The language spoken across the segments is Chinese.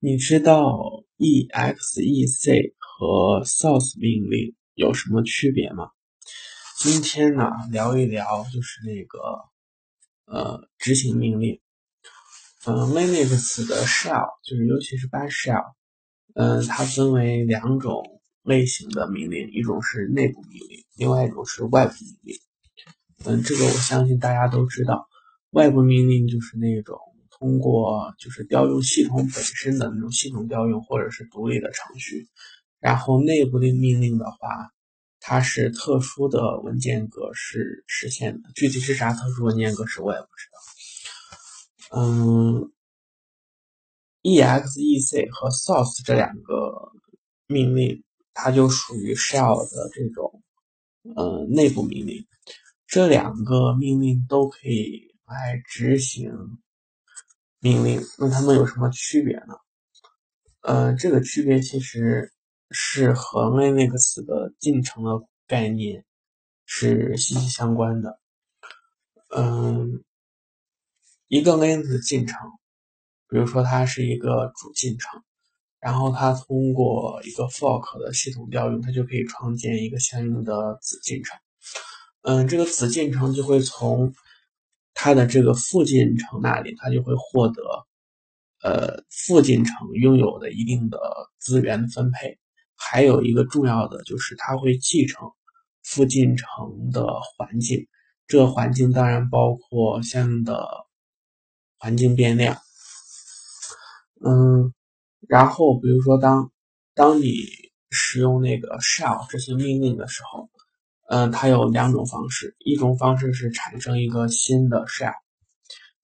你知道 exec 和 source 命令有什么区别吗？今天呢，聊一聊就是那个呃执行命令。嗯，Linux 的 shell 就是尤其是 bash shell，嗯，它分为两种类型的命令，一种是内部命令，另外一种是外部命令。嗯，这个我相信大家都知道，外部命令就是那种。通过就是调用系统本身的那种系统调用，或者是独立的程序，然后内部的命令的话，它是特殊的文件格式实现的。具体是啥特殊文件格式我也不知道。嗯，exec 和 source 这两个命令，它就属于 shell 的这种呃内部命令。这两个命令都可以来执行。命令，那它们有什么区别呢？呃，这个区别其实是和 Linux 的进程的概念是息息相关的。嗯，一个 Linux 进程，比如说它是一个主进程，然后它通过一个 fork 的系统调用，它就可以创建一个相应的子进程。嗯，这个子进程就会从它的这个附近城那里，它就会获得，呃，附近城拥有的一定的资源分配。还有一个重要的就是，它会继承附近城的环境。这个环境当然包括相应的环境变量。嗯，然后比如说，当当你使用那个 shell 这些命令的时候。嗯，它有两种方式，一种方式是产生一个新的 shell，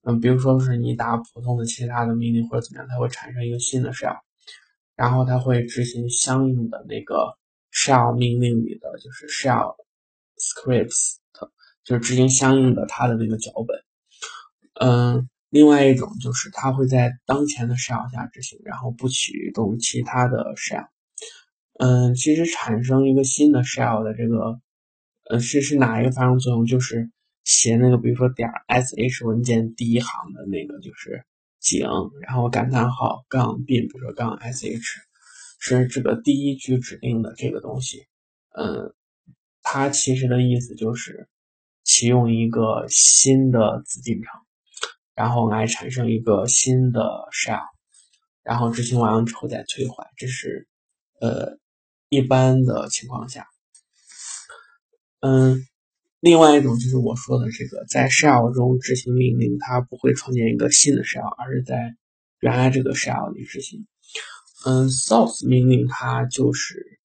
嗯，比如说是你打普通的其他的命令或者怎么样，它会产生一个新的 shell，然后它会执行相应的那个 shell 命令里的就是 shell scripts，就是执行相应的它的那个脚本。嗯，另外一种就是它会在当前的 shell 下执行，然后不启动其他的 shell。嗯，其实产生一个新的 shell 的这个。呃，是是哪一个发生作用？就是写那个，比如说点 sh 文件第一行的那个，就是井，然后感叹号杠 b，比如说杠 sh，是这个第一句指令的这个东西。嗯，它其实的意思就是启用一个新的子进程，然后来产生一个新的 shell，然后执行完了之后再退还。这是呃一般的情况下。嗯，另外一种就是我说的这个，在 shell 中执行命令，它不会创建一个新的 shell，而是在原来这个 shell 里执行。嗯，source 命令它就是，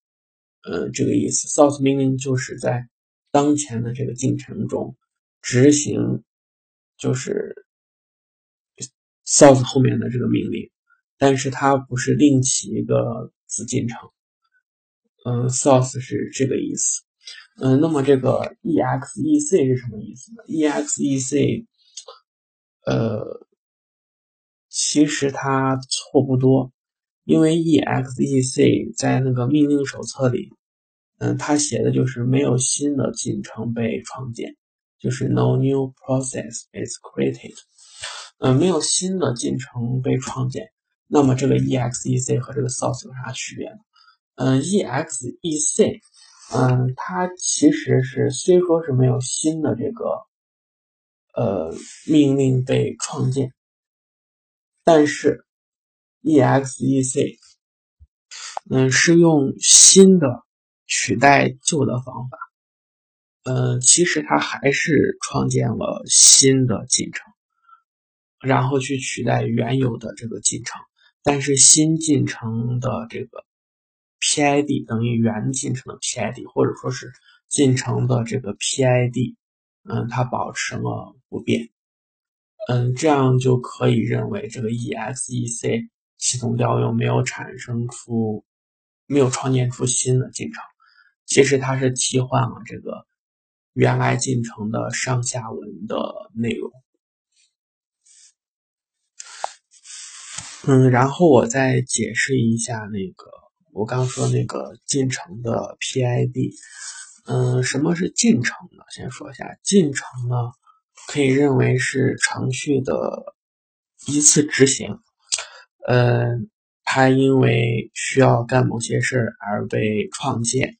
呃，这个意思。source 命令就是在当前的这个进程中执行，就是 source 后面的这个命令，但是它不是另起一个子进程。嗯，source 是这个意思。嗯，那么这个 exec 是什么意思呢？exec，呃，其实它错不多，因为 exec 在那个命令手册里，嗯，它写的就是没有新的进程被创建，就是 no new process is created，嗯，没有新的进程被创建。那么这个 exec 和这个 source 有啥区别呢？嗯，exec。嗯，它其实是虽说是没有新的这个呃命令被创建，但是 exec 嗯是用新的取代旧的方法，嗯，其实它还是创建了新的进程，然后去取代原有的这个进程，但是新进程的这个。PID 等于原进程的 PID，或者说是进程的这个 PID，嗯，它保持了不变，嗯，这样就可以认为这个 exec 系统调用没有产生出，没有创建出新的进程，其实它是替换了这个原来进程的上下文的内容。嗯，然后我再解释一下那个。我刚说那个进程的 PID，嗯，什么是进程呢？先说一下，进程呢可以认为是程序的一次执行，呃，它因为需要干某些事而被创建，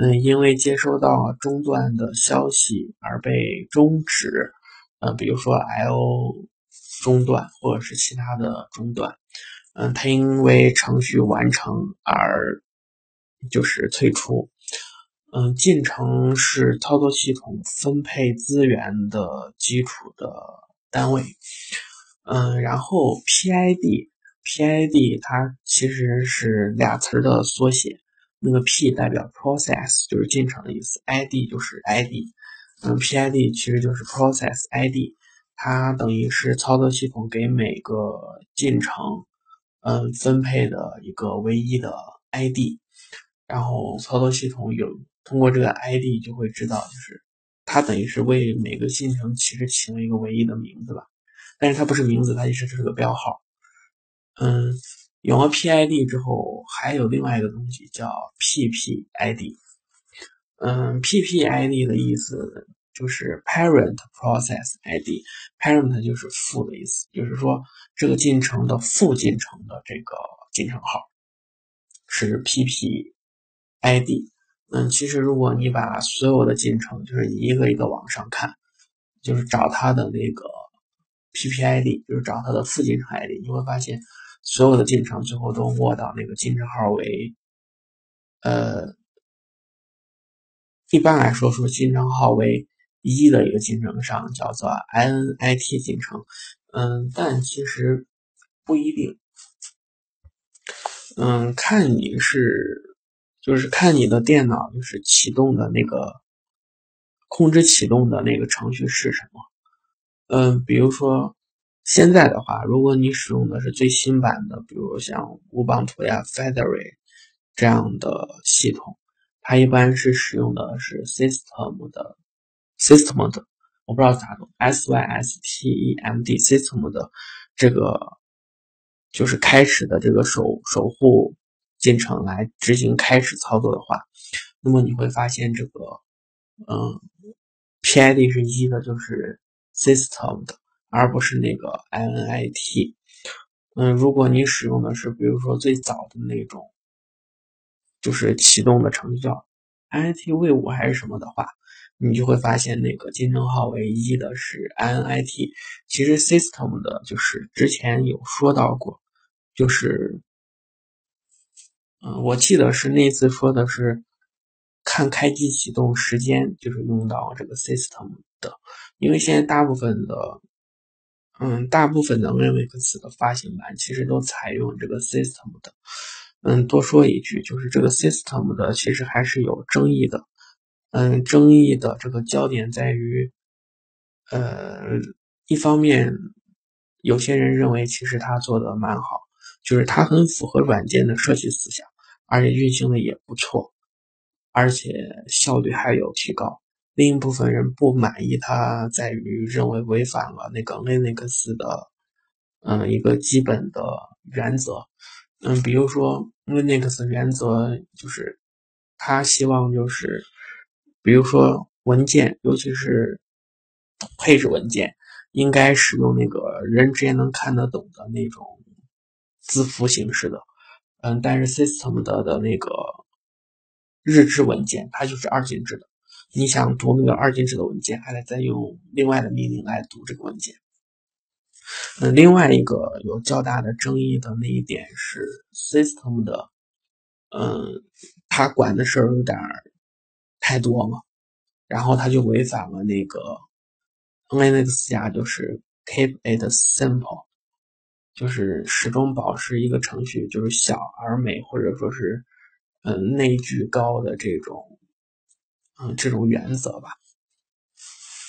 嗯，因为接收到中断的消息而被终止，呃，比如说 I/O 中断或者是其他的中断，嗯，它因为程序完成而就是退出。嗯，进程是操作系统分配资源的基础的单位。嗯，然后 PID，PID 它其实是俩词儿的缩写，那个 P 代表 process，就是进程的意思，ID 就是 ID。嗯，PID 其实就是 process ID，它等于是操作系统给每个进程嗯分配的一个唯一的 ID，然后操作系统有。通过这个 ID 就会知道，就是它等于是为每个进程其实起了一个唯一的名字吧，但是它不是名字，它其实是个标号。嗯，有了 PID 之后，还有另外一个东西叫 PPID。嗯，PPID 的意思就是 Parent Process ID，Parent 就是父的意思，就是说这个进程的父进程的这个进程号是 PPID。嗯，其实如果你把所有的进程就是一个一个往上看，就是找它的那个 PPID，就是找它的副进程 ID，你会发现所有的进程最后都握到那个进程号为，呃，一般来说说进程号为一的一个进程上叫做 INIT 进程，嗯，但其实不一定，嗯，看你是。就是看你的电脑，就是启动的那个控制启动的那个程序是什么。嗯，比如说现在的话，如果你使用的是最新版的，比如像乌邦图呀、Fedora 这样的系统，它一般是使用的是 System 的 System 的，我不知道咋读，S Y S T E M D System 的这个就是开始的这个守守护。进程来执行开始操作的话，那么你会发现这个，嗯，PID 是一的，就是 system 的，而不是那个 INIT。嗯，如果你使用的是比如说最早的那种，就是启动的程序叫 INT V 五还是什么的话，你就会发现那个进程号为一的是 INIT。其实 system 的就是之前有说到过，就是。嗯，我记得是那次说的是看开机启动时间，就是用到这个 system 的，因为现在大部分的，嗯，大部分的 Linux 的发行版其实都采用这个 system 的。嗯，多说一句，就是这个 system 的其实还是有争议的。嗯，争议的这个焦点在于，呃，一方面有些人认为其实他做的蛮好，就是他很符合软件的设计思想。而且运行的也不错，而且效率还有提高。另一部分人不满意，他在于认为违反了那个 Linux 的，嗯，一个基本的原则。嗯，比如说 Linux 原则就是，他希望就是，比如说文件，尤其是配置文件，应该使用那个人直接能看得懂的那种字符形式的。嗯，但是 system 的的那个日志文件，它就是二进制的。你想读那个二进制的文件，还得再用另外的命令来读这个文件。嗯，另外一个有较大的争议的那一点是 system 的，嗯，它管的事儿有点太多嘛，然后他就违反了那个 Linux 下就是 keep it simple。就是始终保持一个程序就是小而美，或者说是嗯内聚高的这种嗯这种原则吧。